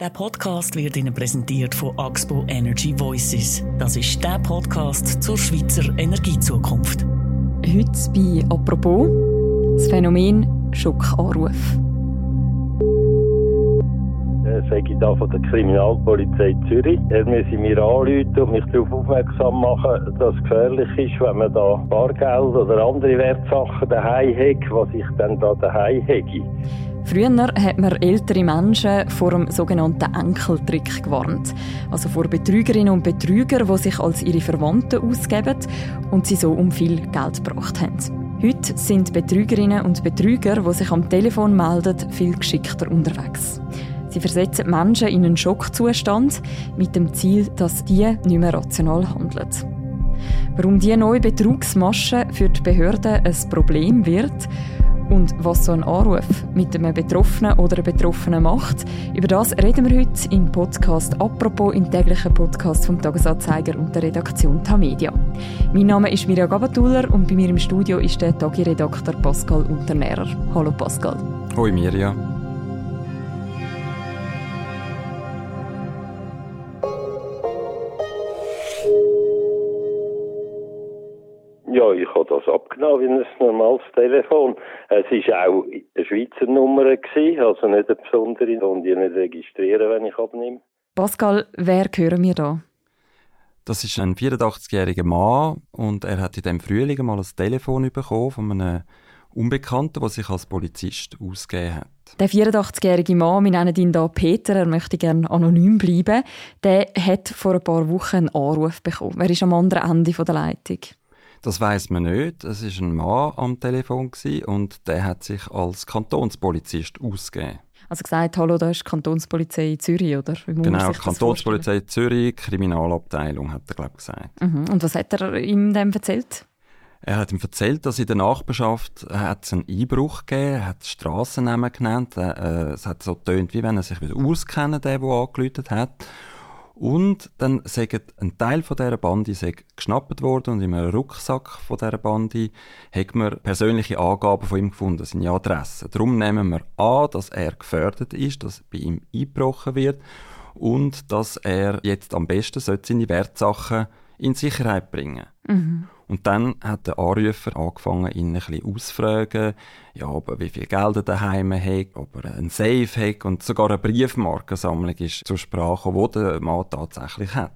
Der Podcast wird Ihnen präsentiert von Axpo Energy Voices. Das ist der Podcast zur Schweizer Energiezukunft. Heute bei «Apropos» das Phänomen Schockanruf. Das sage ich da von der Kriminalpolizei Zürich. Er müsse mir anrufen und mich darauf aufmerksam machen, dass es gefährlich ist, wenn man da Bargeld oder andere Wertsachen daheim hat, was ich dann da daheim hätte. Früher hat man ältere Menschen vor dem sogenannten Enkeltrick gewarnt. Also vor Betrügerinnen und Betrügern, die sich als ihre Verwandten ausgeben und sie so um viel Geld gebracht haben. Heute sind Betrügerinnen und Betrüger, die sich am Telefon melden, viel geschickter unterwegs. Sie versetzen Menschen in einen Schockzustand mit dem Ziel, dass die nicht mehr rational handeln. Warum diese neue Betrugsmasche für die Behörden ein Problem wird und was so ein Anruf mit einem Betroffenen oder einer Betroffenen macht, über das reden wir heute im Podcast «Apropos» im täglichen Podcast vom Tagesanzeiger und der Redaktion Tamedia. Mein Name ist Mirja Gabatuller und bei mir im Studio ist der Tagi-Redakteur Pascal Unternährer. Hallo Pascal. Hoi Mirja. Ja, ich habe das abgenommen wie ein normales Telefon. Es war auch eine Schweizer Nummer, gewesen, also nicht eine besondere, und ich nicht registrieren, wenn ich abnehme. Pascal, wer hören wir da? Das ist ein 84-jähriger Mann und er hat in dem Frühling mal ein Telefon bekommen von einem Unbekannten, der sich als Polizist ausgegeben hat. Der 84-jährige Mann, wir nennen ihn hier Peter, er möchte gerne anonym bleiben, der hat vor ein paar Wochen einen Anruf bekommen. Er ist am anderen Ende der Leitung. Das weiß man nicht. Es ist ein Mann am Telefon und der hat sich als Kantonspolizist ausgegeben. Also gesagt, hallo, da ist die Kantonspolizei Zürich, oder? genau, Kantonspolizei Zürich, Kriminalabteilung, hat er, glaube ich, gesagt. Mhm. Und was hat er ihm dann erzählt? Er hat ihm erzählt, dass in der Nachbarschaft hat einen Einbruch gegeben, er hat Strassennamen genannt, äh, es hat so tönt, wie wenn er sich auskennen der, der angeläutet hat. Und dann sagt ein Teil von dieser Bande geschnappt worden und in einem Rucksack von dieser Bande hat man persönliche Angaben von ihm gefunden, seine Adresse. Darum nehmen wir an, dass er gefördert ist, dass bei ihm eingebrochen wird und dass er jetzt am besten seine Wertsachen in Sicherheit bringen mhm. Und dann hat der Anrufer angefangen, ihn ein bisschen auszufragen, ja, ob er wie viel Geld er daheim hat, ob er einen Safe hat und sogar eine Briefmarkensammlung ist zur Sprache, die der Mann tatsächlich hat.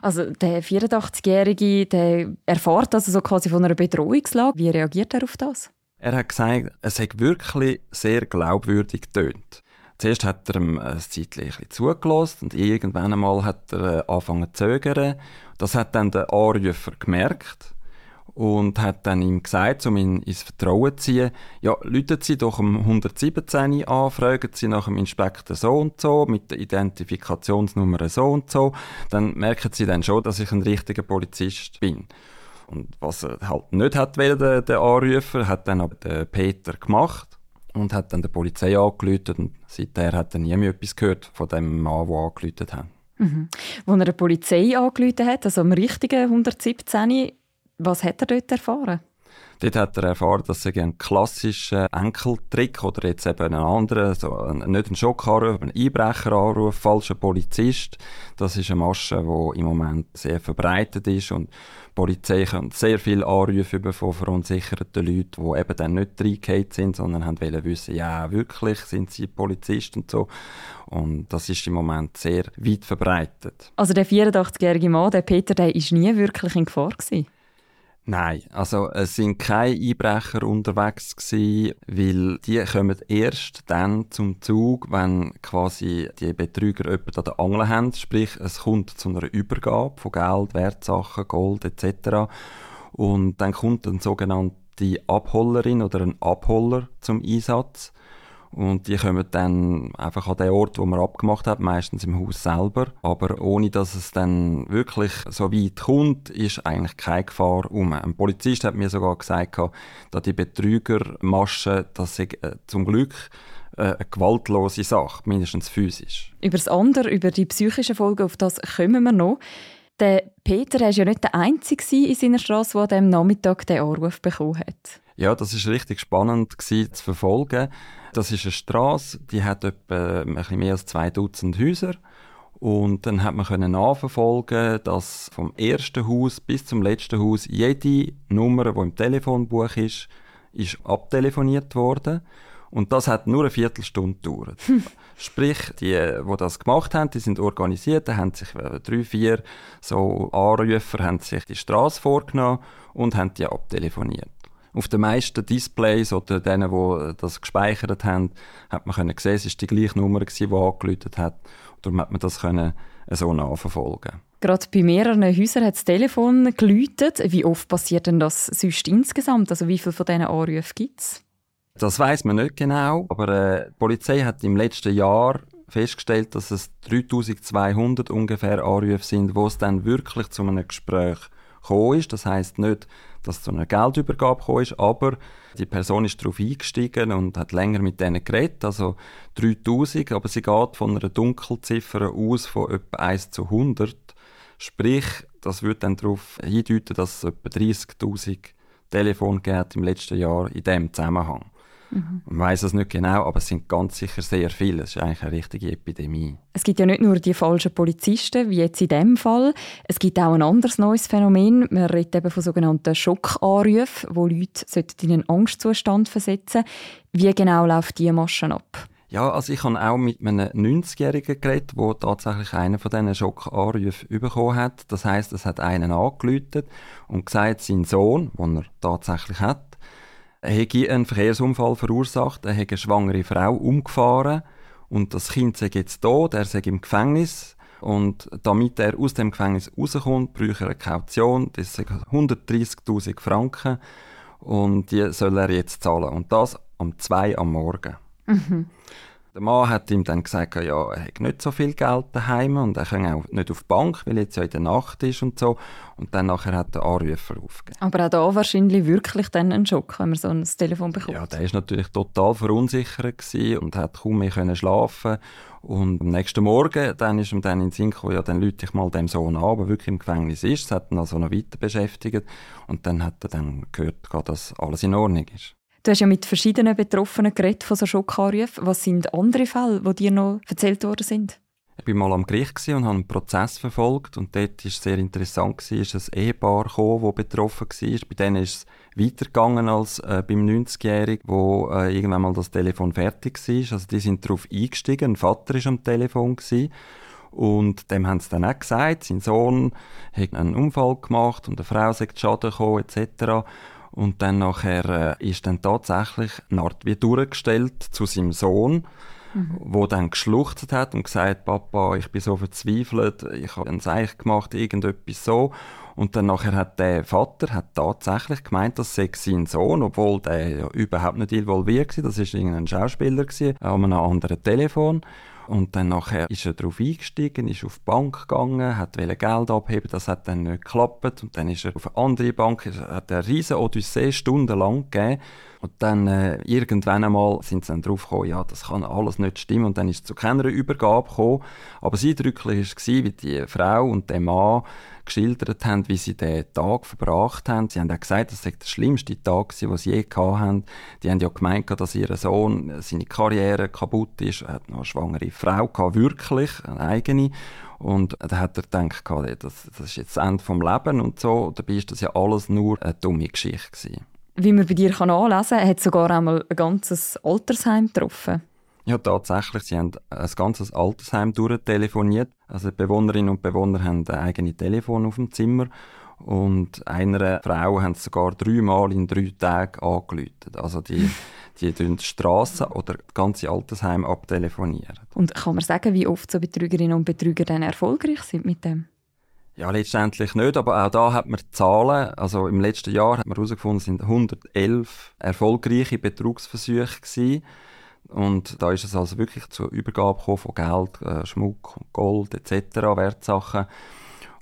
Also der 84-Jährige, der erfährt also so quasi von einer Bedrohungslage. Wie reagiert er auf das? Er hat gesagt, es hat wirklich sehr glaubwürdig getönt. Zuerst hat er ihm ein Zeitchen zugelassen und irgendwann einmal hat er äh, angefangen zu zögern. Das hat dann der Anrufer gemerkt und hat dann ihm gesagt, um ihn ins Vertrauen zu ziehen, ja, läuten Sie doch um 117 an, fragen Sie nach dem Inspektor so und so, mit der Identifikationsnummer so und so, dann merken Sie dann schon, dass ich ein richtiger Polizist bin. Und was er halt nicht hat, der, der Anrufer, hat dann aber der Peter gemacht und hat dann der Polizei angerufen und seither hat er nie mehr etwas gehört von dem Mann, der angerufen hat. Mhm. Als er der Polizei angerufen hat, also am richtigen 117, was hat er dort erfahren? Dort hat er erfahren, dass er ein klassischer Enkeltrick oder jetzt eben einen anderen, so ein, nicht ein Schockanruf, ein Einbrecheranruf, falscher Polizist. Das ist eine Masche, die im Moment sehr verbreitet ist und die Polizei kann sehr viele Anrufe über von verunsicherten Leuten, die eben dann nicht reingehauen sind, sondern haben wollen wissen, ja, wirklich, sind sie Polizist und so. Und das ist im Moment sehr weit verbreitet. Also der 84-jährige Mann, der Peter, der ist nie wirklich in Gefahr gewesen? Nein, also es sind keine Einbrecher unterwegs gewesen, weil die kommen erst dann zum Zug, wenn quasi die Betrüger jemanden an der Angel haben, sprich es kommt zu einer Übergabe von Geld, Wertsachen, Gold etc. Und dann kommt eine sogenannte Abhollerin oder ein Abholler zum Einsatz und die kommen dann einfach an den Ort, wo man abgemacht hat, meistens im Haus selber. Aber ohne dass es dann wirklich so weit kommt, ist eigentlich keine Gefahr um. Ein Polizist hat mir sogar gesagt, dass die Betrügermasche, das sei äh, zum Glück äh, eine gewaltlose Sache, mindestens physisch. Über das andere, über die psychischen Folgen, auf das kommen wir noch. Der Peter war ja nicht der Einzige in seiner Straße, der am Nachmittag den Anruf bekommen hat. Ja, das ist richtig spannend gewesen, zu verfolgen. Das ist eine Straße, die hat etwa ein bisschen mehr als zwei Dutzend Häuser. Und dann hat man können nachverfolgen, dass vom ersten Haus bis zum letzten Haus jede Nummer, die im Telefonbuch ist, ist abtelefoniert worden. Und das hat nur eine Viertelstunde gedauert. Sprich, die, die das gemacht haben, die sind organisiert, da haben sich äh, drei, vier so Anrufer haben sich die Straße vorgenommen und haben die abtelefoniert. Auf den meisten Displays oder denen, die das gespeichert haben, hat man können sehen, es ist die gleiche Nummer, die angeläutet hat. Darum hat man das können so nachverfolgen. Gerade bei mehreren Häusern hat das Telefon geläutet. Wie oft passiert denn das sonst insgesamt? Also wie viele von diesen Anrufen gibt es? Das weiß man nicht genau, aber äh, die Polizei hat im letzten Jahr festgestellt, dass es 3200 ungefähr Anrufe sind, wo es dann wirklich zu einem Gespräch gekommen ist. Das heißt nicht, dass es zu einer Geldübergabe gekommen ist, aber die Person ist darauf eingestiegen und hat länger mit denen geredet, also 3000, aber sie geht von einer Dunkelziffer aus von etwa 1 zu 100. Sprich, das würde dann darauf hindeuten, dass es etwa 30'000 Telefone gibt im letzten Jahr in diesem Zusammenhang. Mhm. Man weiß es nicht genau, aber es sind ganz sicher sehr viele. Es ist eigentlich eine richtige Epidemie. Es gibt ja nicht nur die falschen Polizisten, wie jetzt in diesem Fall. Es gibt auch ein anderes neues Phänomen. Man redet eben von sogenannten Schockanrufen, wo Leute in einen Angstzustand versetzen Wie genau läuft diese Maschen ab? Ja, also ich habe auch mit einem 90-Jährigen geredet, der tatsächlich einen von diesen Schockanrufen bekommen hat. Das heißt, es hat einen angeläutet und gesagt, sein Sohn, den er tatsächlich hat, hätte einen Verkehrsunfall verursacht, er hätte eine schwangere Frau umgefahren. Und das Kind sei jetzt tot, er sei im Gefängnis. Und damit er aus dem Gefängnis rauskommt, bräuchte er eine Kaution, das sind 130'000 Franken. Und die soll er jetzt zahlen. Und das am 2 am Morgen. Mhm. Der Mann hat ihm dann gesagt, ja, er hat nicht so viel Geld daheim und er kann auch nicht auf die Bank, weil jetzt ja in der Nacht ist und so. Und dann nachher hat der Anrufer aufgegeben. Aber auch da wahrscheinlich wirklich dann ein Schock, wenn man so ein Telefon bekommt. Ja, der ist natürlich total verunsichert und hat kaum mehr können schlafen. Und am nächsten Morgen, dann ist ihm dann in den Sinn gekommen, ja, dann lüte ich mal dem Sohn an, der wirklich im Gefängnis ist. Das hat ihn also noch weiter beschäftigt. Und dann hat er dann gehört, dass alles in Ordnung ist. Du hast ja mit verschiedenen Betroffenen geredet von so Schockanrufen. Was sind andere Fälle, die dir noch erzählt worden sind? Ich war mal am Gericht und habe einen Prozess verfolgt und dort war es sehr interessant, ist ein Ehepaar das betroffen war. Bei denen ist es weitergegangen als äh, beim 90-Jährigen, wo äh, irgendwann mal das Telefon fertig war. Also die sind darauf eingestiegen, ein Vater war am Telefon gewesen. Und dem haben sie dann auch gesagt, sein Sohn hat einen Unfall gemacht und eine Frau sei Schaden gekommen, etc. Und dann nachher äh, ist dann tatsächlich eine Art wie durchgestellt zu seinem Sohn, mhm. wo dann geschluchzt hat und gesagt, Papa, ich bin so verzweifelt, ich habe ein Seich gemacht, irgendetwas so. Und dann nachher hat der Vater hat tatsächlich gemeint, das sei sein Sohn, obwohl der ja überhaupt nicht involviert war. Das war irgendein Schauspieler gewesen, an einem anderen Telefon. Und dann nachher ist er darauf eingestiegen, ist auf die Bank gegangen, hat Geld abheben, das hat dann nicht geklappt. Und dann ist er auf eine andere Bank, hat eine riesige Odyssee stundenlang gegeben. Und dann äh, irgendwann einmal sind sie dann drauf gekommen, ja, das kann alles nicht stimmen. Und dann ist es zu keiner Übergabe gekommen. Aber das Eindrückliche war, wie die Frau und der Mann geschildert haben, wie sie den Tag verbracht haben. Sie haben auch gesagt, das sei der schlimmste Tag, den sie je hatten. Die haben ja gemeint, dass ihr Sohn, seine Karriere kaputt ist. Er hat noch eine schwangere Frau gehabt, wirklich, eine eigene. Und da hat er gedacht, das, das ist jetzt das Ende vom Leben und so. Dabei ist das ja alles nur eine dumme Geschichte gewesen. Wie man bei dir anlesen kann, hat sogar einmal ein ganzes Altersheim getroffen. Ja, tatsächlich. Sie haben ein ganzes Altersheim durchtelefoniert. Also die Bewohnerinnen und Bewohner haben ein eigenes Telefon auf dem Zimmer. Und einer Frau haben sie sogar dreimal in drei Tagen angeläutet. Also die, die die Straßen oder das ganze Altersheim abtelefonieren. Und kann man sagen, wie oft so Betrügerinnen und Betrüger dann erfolgreich sind mit dem? Ja, letztendlich nicht, aber auch da hat man Zahlen. Also im letzten Jahr hat man herausgefunden, es sind 111 erfolgreiche Betrugsversuche gewesen. Und da ist es also wirklich zur Übergabe von Geld, äh, Schmuck, Gold etc., Wertsachen.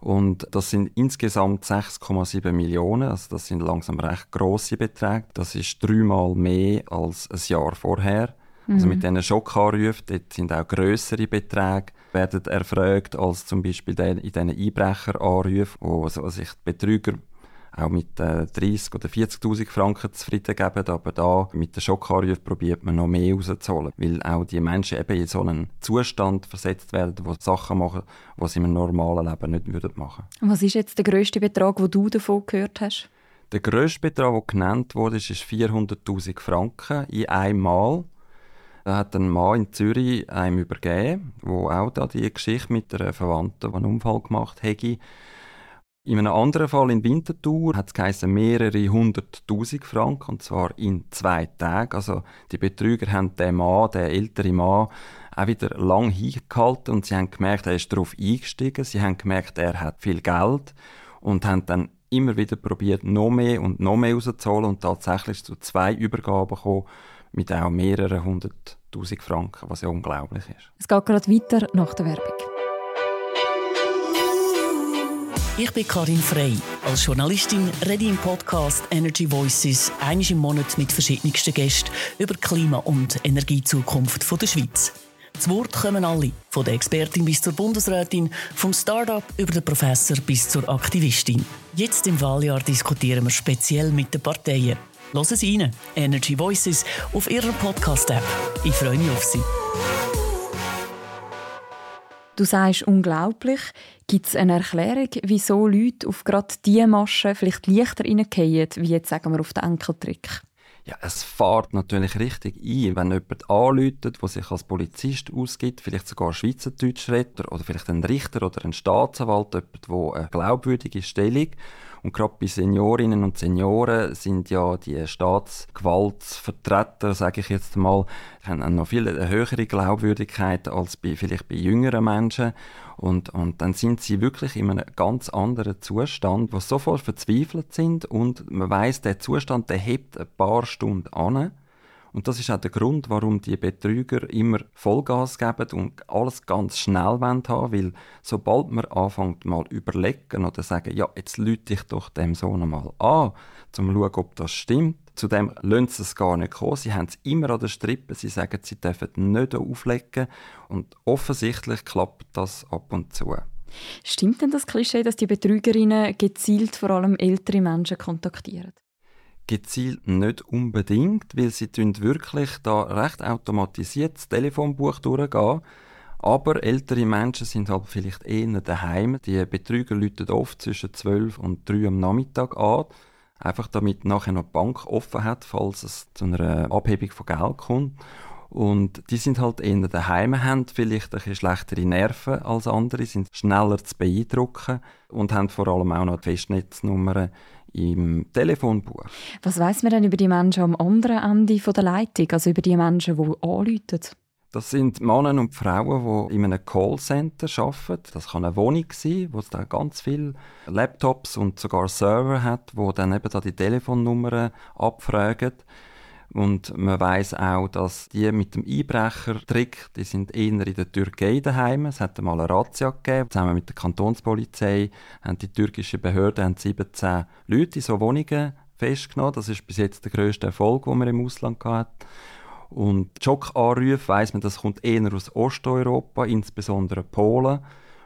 Und das sind insgesamt 6,7 Millionen, also das sind langsam recht grosse Beträge. Das ist dreimal mehr als ein Jahr vorher. Mhm. Also mit diesen Schockanrufen, dort sind auch grössere Beträge werden erfragt als zum Beispiel in diesen Einbrecheranrufen, wo sich die Betrüger auch mit äh, 30 oder 40.000 Franken zufrieden geben, aber da mit den Schockanrufen probiert man noch mehr rauszuholen, weil auch die Menschen eben in so einen Zustand versetzt werden, wo Sachen machen, die sie im normalen Leben nicht würden machen. Was ist jetzt der grösste Betrag, den du davon gehört hast? Der grösste Betrag, der genannt wurde, ist 400.000 Franken in einem Mal. Da hat ein Mann in Zürich einem übergeben, wo auch da die Geschichte mit einer Verwandten, die einen Unfall gemacht hat. In einem anderen Fall in Winterthur hat es mehrere hunderttausend Franken, und zwar in zwei Tagen. Also die Betrüger haben den Mann, den älteren Mann, auch wieder lang hingehalten und sie haben gemerkt, er ist darauf eingestiegen. Sie haben gemerkt, er hat viel Geld und haben dann immer wieder probiert, noch mehr und noch mehr rauszuholen und tatsächlich zu zwei Übergaben gekommen mit auch mehreren hunderttausend Franken, was ja unglaublich ist. Es geht gerade weiter nach der Werbung. Ich bin Karin Frey. Als Journalistin rede ich im Podcast Energy Voices einmal im Monat mit verschiedensten Gästen über Klima- und Energiezukunft der Schweiz. Zu Wort kommen alle, von der Expertin bis zur Bundesrätin, vom Start-up über den Professor bis zur Aktivistin. Jetzt im Wahljahr diskutieren wir speziell mit den Parteien. Hören Sie rein, Energy Voices, auf Ihrer Podcast-App. Ich freue mich auf Sie. Du sagst unglaublich. Gibt es eine Erklärung, wieso Leute auf gerade diese Maschen vielleicht leichter reingehen, wie jetzt sagen wir auf den Enkeltrick? Ja, es fährt natürlich richtig ein, wenn jemand anläutet, der sich als Polizist ausgibt, vielleicht sogar Schweizerdeutsch redet oder vielleicht ein Richter oder ein Staatsanwalt, jemand, der eine glaubwürdige Stellung und gerade bei Seniorinnen und Senioren sind ja die Staatsgewaltsvertreter, sage ich jetzt mal, haben noch viel eine höhere Glaubwürdigkeit als bei, vielleicht bei jüngeren Menschen. Und, und dann sind sie wirklich in einem ganz anderen Zustand, wo sofort verzweifelt sind und man weiß, der Zustand, der hebt ein paar Stunden an und das ist auch der Grund, warum die Betrüger immer Vollgas geben und alles ganz schnell haben wollen, weil sobald man anfängt mal überlegen oder sagen, ja, jetzt lüte ich doch dem Sohn mal an, um zu schauen, ob das stimmt, zu dem lassen sie es gar nicht kommen. Sie haben es immer an der Strippe. Sie sagen, sie dürfen nicht auflegen. Und offensichtlich klappt das ab und zu. Stimmt denn das Klischee, dass die Betrügerinnen gezielt vor allem ältere Menschen kontaktieren? Gezielt nicht unbedingt, weil sie wirklich da recht automatisiert das Telefonbuch durchgehen. Aber ältere Menschen sind halt vielleicht eher daheim. Die Betrüger läuten oft zwischen 12 und 3 am Nachmittag an. Einfach damit nachher noch die Bank offen hat, falls es zu einer Abhebung von Geld kommt. Und die sind halt eher daheim, haben vielleicht ein bisschen schlechtere Nerven als andere, sind schneller zu beeindrucken und haben vor allem auch noch Festnetznummern im Telefonbuch. Was weiß man denn über die Menschen am anderen Ende der Leitung, also über die Menschen, die anrufen? Das sind Männer und Frauen, die in einem Callcenter arbeiten. Das kann eine Wohnung sein, wo es da ganz viele Laptops und sogar Server hat, wo dann eben da die Telefonnummern abfragen. Und man weiß auch, dass die mit dem Einbrechertrick, die sind eher in der Türkei daheim. Es hat einmal eine Razzia gegeben. Zusammen mit der Kantonspolizei haben die türkischen Behörden haben 17 Leute in so Wohnungen festgenommen. Das ist bis jetzt der grösste Erfolg, den man im Ausland hat. Und Schockanrufe weiss man, das kommt eher aus Osteuropa, insbesondere Polen,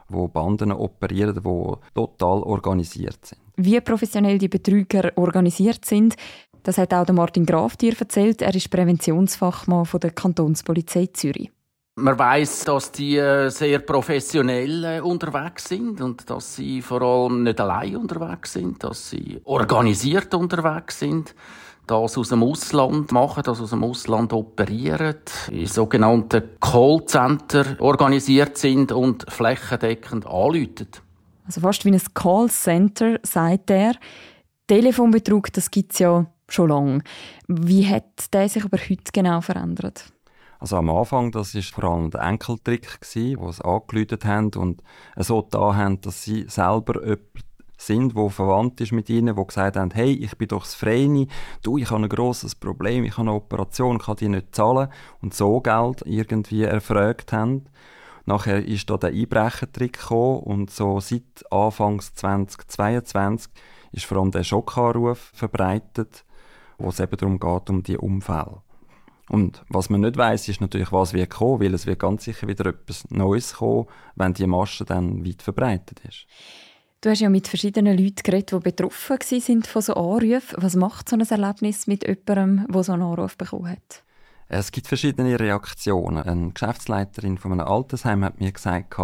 wo Banden operieren, die total organisiert sind. Wie professionell die Betrüger organisiert sind, das hat auch Martin Graf dir erzählt. Er ist Präventionsfachmann von der Kantonspolizei Zürich. Man weiß, dass die äh, sehr professionell äh, unterwegs sind und dass sie vor allem nicht allein unterwegs sind, dass sie organisiert unterwegs sind, das aus dem Ausland machen, das aus dem Ausland operieren, in sogenannten Callcenter organisiert sind und flächendeckend anrufen. Also fast wie ein Callcenter, sagt er. Telefonbetrug, das gibt es ja schon lange. Wie hat der sich aber heute genau verändert? Also am Anfang, das ist vor allem der Enkeltrick gsi, wo sie angeläutet haben und so da haben, dass sie selber jemand sind, wo verwandt ist mit ihnen, wo gesagt haben, hey, ich bin doch das Freini, du, ich habe ein grosses Problem, ich habe eine Operation, kann die nicht zahlen und so Geld irgendwie erfragt haben. Nachher ist da der Einbrechertrick gekommen und so seit Anfangs 2022 ist vor allem der Schockanruf verbreitet wo es eben darum geht, um die Umfälle. Und was man nicht weiß, ist natürlich, was wird kommen, weil es wird ganz sicher wieder etwas Neues kommen, wenn die Masche dann weit verbreitet ist. Du hast ja mit verschiedenen Leuten geredet, die betroffen sind von so Anrufen. Was macht so ein Erlebnis mit jemandem, der so einen Anruf bekommen hat? Es gibt verschiedene Reaktionen. Eine Geschäftsleiterin von einem Altersheim hat mir gesagt,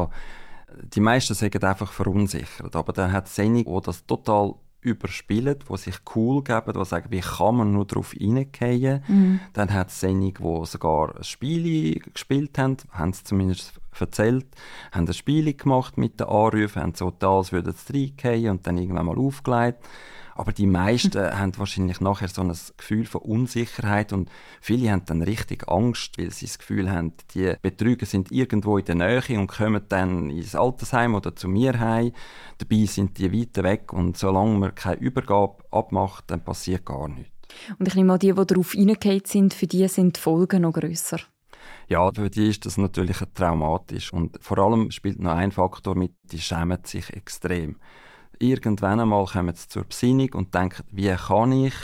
die meisten sind einfach verunsichert. Aber dann hat es einige, die das total überspielen, die sich cool geben, die sagen, wie kann man nur darauf reingehen. Mhm. Dann hat es einige, die sogar ein Spiel gespielt haben, haben es zumindest erzählt, haben ein Spiel gemacht mit den Anrufen, haben so da, als würden sie reingehen und dann irgendwann mal aufgelegt. Aber die meisten haben wahrscheinlich nachher so ein Gefühl von Unsicherheit und viele haben dann richtig Angst, weil sie das Gefühl haben, die Betrüger sind irgendwo in der Nähe und kommen dann ins Altersheim oder zu mir heim. Dabei sind die weit weg und solange man keine Übergabe abmacht, dann passiert gar nichts. Und ich nehme an, die, die darauf hineingeht sind, für die sind die Folgen noch grösser. Ja, für die ist das natürlich traumatisch. Und vor allem spielt noch ein Faktor mit, die schämen sich extrem irgendwann einmal kommen sie zur Besinnung und denken, wie kann ich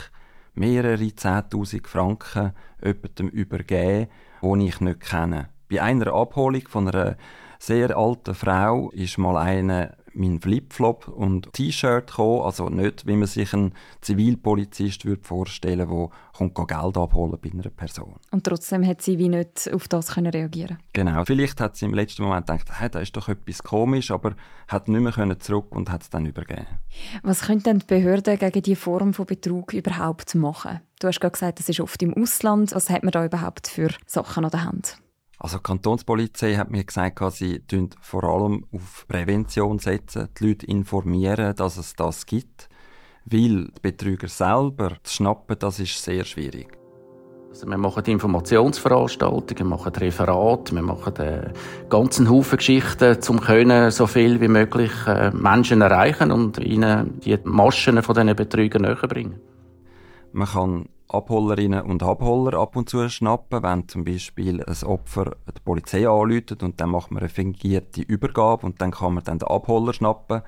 mehrere 10.000 Franken jemandem übergeben, den ich nicht kenne. Bei einer Abholung von einer sehr alten Frau ist mal eine mein Flipflop und T-Shirt gekommen, also nicht, wie man sich einen Zivilpolizist würde vorstellen würde, der Geld abholen bei einer Person. Und trotzdem hat sie wie nicht auf das können reagieren Genau, vielleicht hat sie im letzten Moment gedacht, hey, da ist doch etwas komisch, aber hat nicht mehr können zurück und hat es dann übergeben. Was können denn die Behörden gegen diese Form von Betrug überhaupt machen? Du hast gerade gesagt, das ist oft im Ausland. Was hat man da überhaupt für Sachen an der Hand? Also die Kantonspolizei hat mir gesagt, sie setzen vor allem auf Prävention setzen, die Leute informieren, dass es das gibt, weil die Betrüger selber zu schnappen, das ist sehr schwierig. Also wir machen Informationsveranstaltungen, wir machen Referate, wir machen einen ganzen Haufen Geschichten, um können so viel wie möglich äh, Menschen erreichen und ihnen die Maschen von diesen Betrügern näher bringen. Man kann Abholerinnen und Abholer ab und zu schnappen, wenn zum Beispiel ein Opfer die Polizei anläutet und dann macht man eine fingierte Übergabe und dann kann man dann den Abholer schnappen.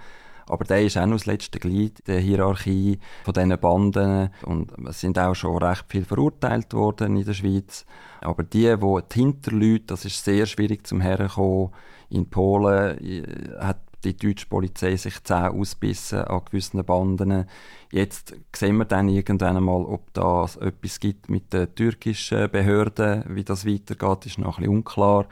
Aber der ist auch noch das letzte Glied der Hierarchie von diesen Banden und es sind auch schon recht viel verurteilt worden in der Schweiz. Aber die, die dahinter Leute, das ist sehr schwierig zum Herkommen. In Polen äh, hat die deutsche Polizei sich Zähne ausbissen an gewissen Banden. Jetzt sehen wir dann irgendwann einmal, ob da etwas gibt mit den türkischen Behörden. Wie das weitergeht, ist noch ein bisschen unklar.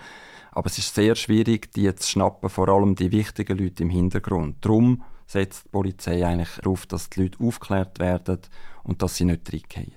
Aber es ist sehr schwierig, die zu schnappen, vor allem die wichtigen Leute im Hintergrund. Darum setzt die Polizei eigentlich darauf, dass die Leute aufgeklärt werden und dass sie nicht reingehen.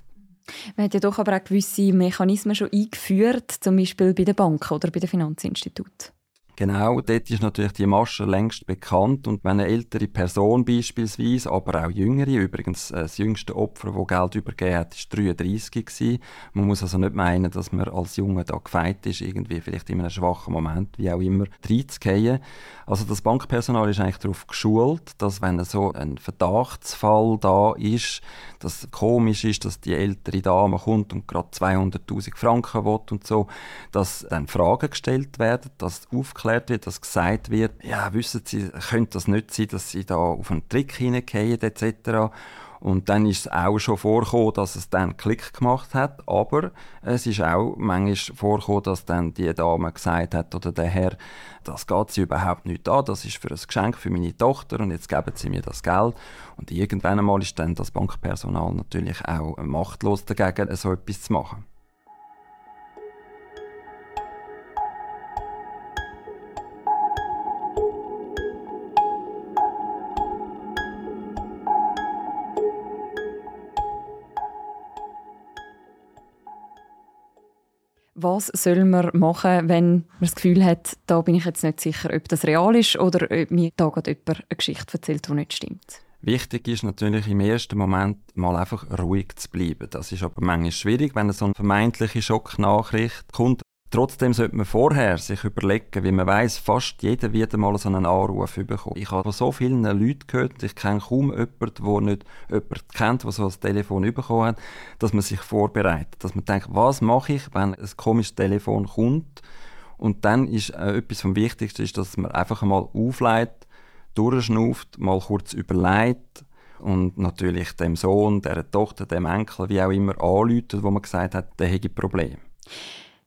Man hat ja doch aber auch gewisse Mechanismen schon eingeführt, zum Beispiel bei den Banken oder bei den Finanzinstituten. Genau, dort ist natürlich die Masche längst bekannt und wenn eine ältere Person beispielsweise, aber auch jüngere, übrigens äh, das jüngste Opfer, das Geld übergeben hat, ist 33 gewesen. Man muss also nicht meinen, dass man als Junge da gefeit ist, irgendwie vielleicht in einem schwachen Moment, wie auch immer, reinzugehen. Also das Bankpersonal ist eigentlich darauf geschult, dass wenn so ein Verdachtsfall da ist, dass komisch ist, dass die ältere Dame kommt und gerade 200'000 Franken will und so, dass dann Fragen gestellt werden, dass aufgeklärt wird, dass gesagt wird, ja, wissen Sie, könnte das nicht sein, dass Sie da auf einen Trick hineingehen etc. Und dann ist es auch schon vorgekommen, dass es dann Klick gemacht hat, aber es ist auch manchmal vorgekommen, dass dann die Dame gesagt hat oder der Herr, das geht sie überhaupt nicht an, das ist für ein Geschenk für meine Tochter und jetzt geben sie mir das Geld. Und irgendwann einmal ist dann das Bankpersonal natürlich auch machtlos dagegen, so etwas zu machen. Was soll man machen, wenn man das Gefühl hat, da bin ich jetzt nicht sicher, ob das real ist oder ob mir da gerade jemand eine Geschichte erzählt, die nicht stimmt? Wichtig ist natürlich im ersten Moment mal einfach ruhig zu bleiben. Das ist aber manchmal schwierig, wenn so eine vermeintliche Schocknachricht kommt. Trotzdem sollte man vorher sich überlegen, wie man weiß, fast jeder wird mal so einen Anruf bekommen. Ich habe von so vielen Leuten gehört, ich kenne kaum jemanden, der nicht jemanden kennt, der so ein Telefon bekommen hat, dass man sich vorbereitet. Dass man denkt, was mache ich, wenn ein komisches Telefon kommt? Und dann ist äh, etwas vom Wichtigsten, ist, dass man einfach mal aufleitet, durchschnauft, mal kurz überlegt und natürlich dem Sohn, der Tochter, dem Enkel, wie auch immer, anruft, wo man gesagt hat, der hätte Probleme.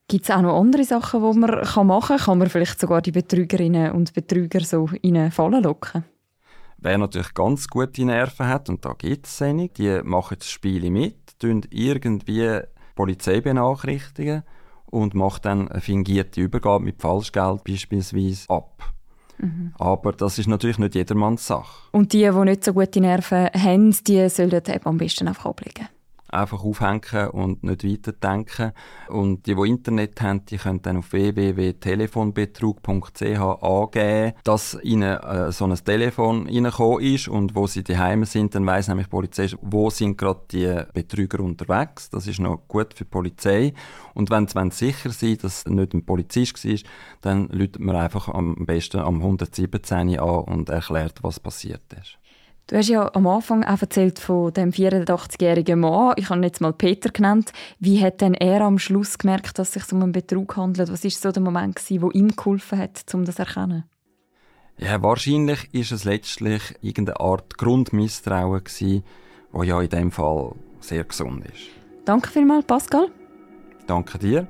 Gibt es auch noch andere Sachen, die man machen kann? Kann man vielleicht sogar die Betrügerinnen und Betrüger so in eine Falle locken? Wer natürlich ganz gute Nerven hat, und da gibt es einige, die machen das Spiel mit, tun irgendwie Polizei benachrichtigen und macht dann eine fingierte Übergabe mit Falschgeld beispielsweise ab. Mhm. Aber das ist natürlich nicht jedermanns Sache. Und die, die nicht so gute Nerven haben, die sollen eben am besten einfach ablegen einfach aufhängen und nicht weiterdenken. Und die, die Internet haben, die können dann auf www.telefonbetrug.ch angeben, dass ihnen äh, so ein Telefon reingekommen ist und wo sie daheim sind, dann weiss nämlich die Polizei, wo sind gerade die Betrüger unterwegs. Das ist noch gut für die Polizei. Und wenn sie sicher sind, dass es nicht ein Polizist war, dann läutet man einfach am besten am 117 an und erklärt, was passiert ist. Du hast ja am Anfang auch erzählt von dem 84-jährigen Mann. Ich habe ihn jetzt mal Peter genannt. Wie hat denn er am Schluss gemerkt, dass es sich um einen Betrug handelt? Was war so der Moment, wo ihm geholfen hat, um das zu erkennen? Ja, wahrscheinlich ist es letztlich irgendeine Art Grundmisstrauen gewesen, wo ja in dem Fall sehr gesund ist. Danke vielmals, Pascal. Danke dir.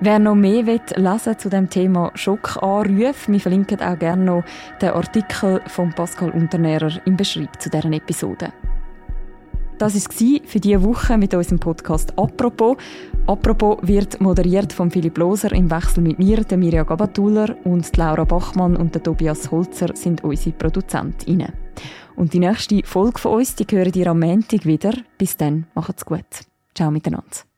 Wer noch mehr will lesen zu dem Thema Schockanrufe, wir verlinken auch gerne noch den Artikel von Pascal Unternehrer im Beschreib zu deren Episode. Das war für diese Woche mit unserem Podcast «Apropos». «Apropos» wird moderiert von Philipp Loser im Wechsel mit mir, der Mirja Gabatuller und Laura Bachmann und der Tobias Holzer sind unsere ProduzentInnen. Und die nächste Folge von uns, die hören ihr am Montag wieder. Bis dann, macht's gut. Ciao miteinander.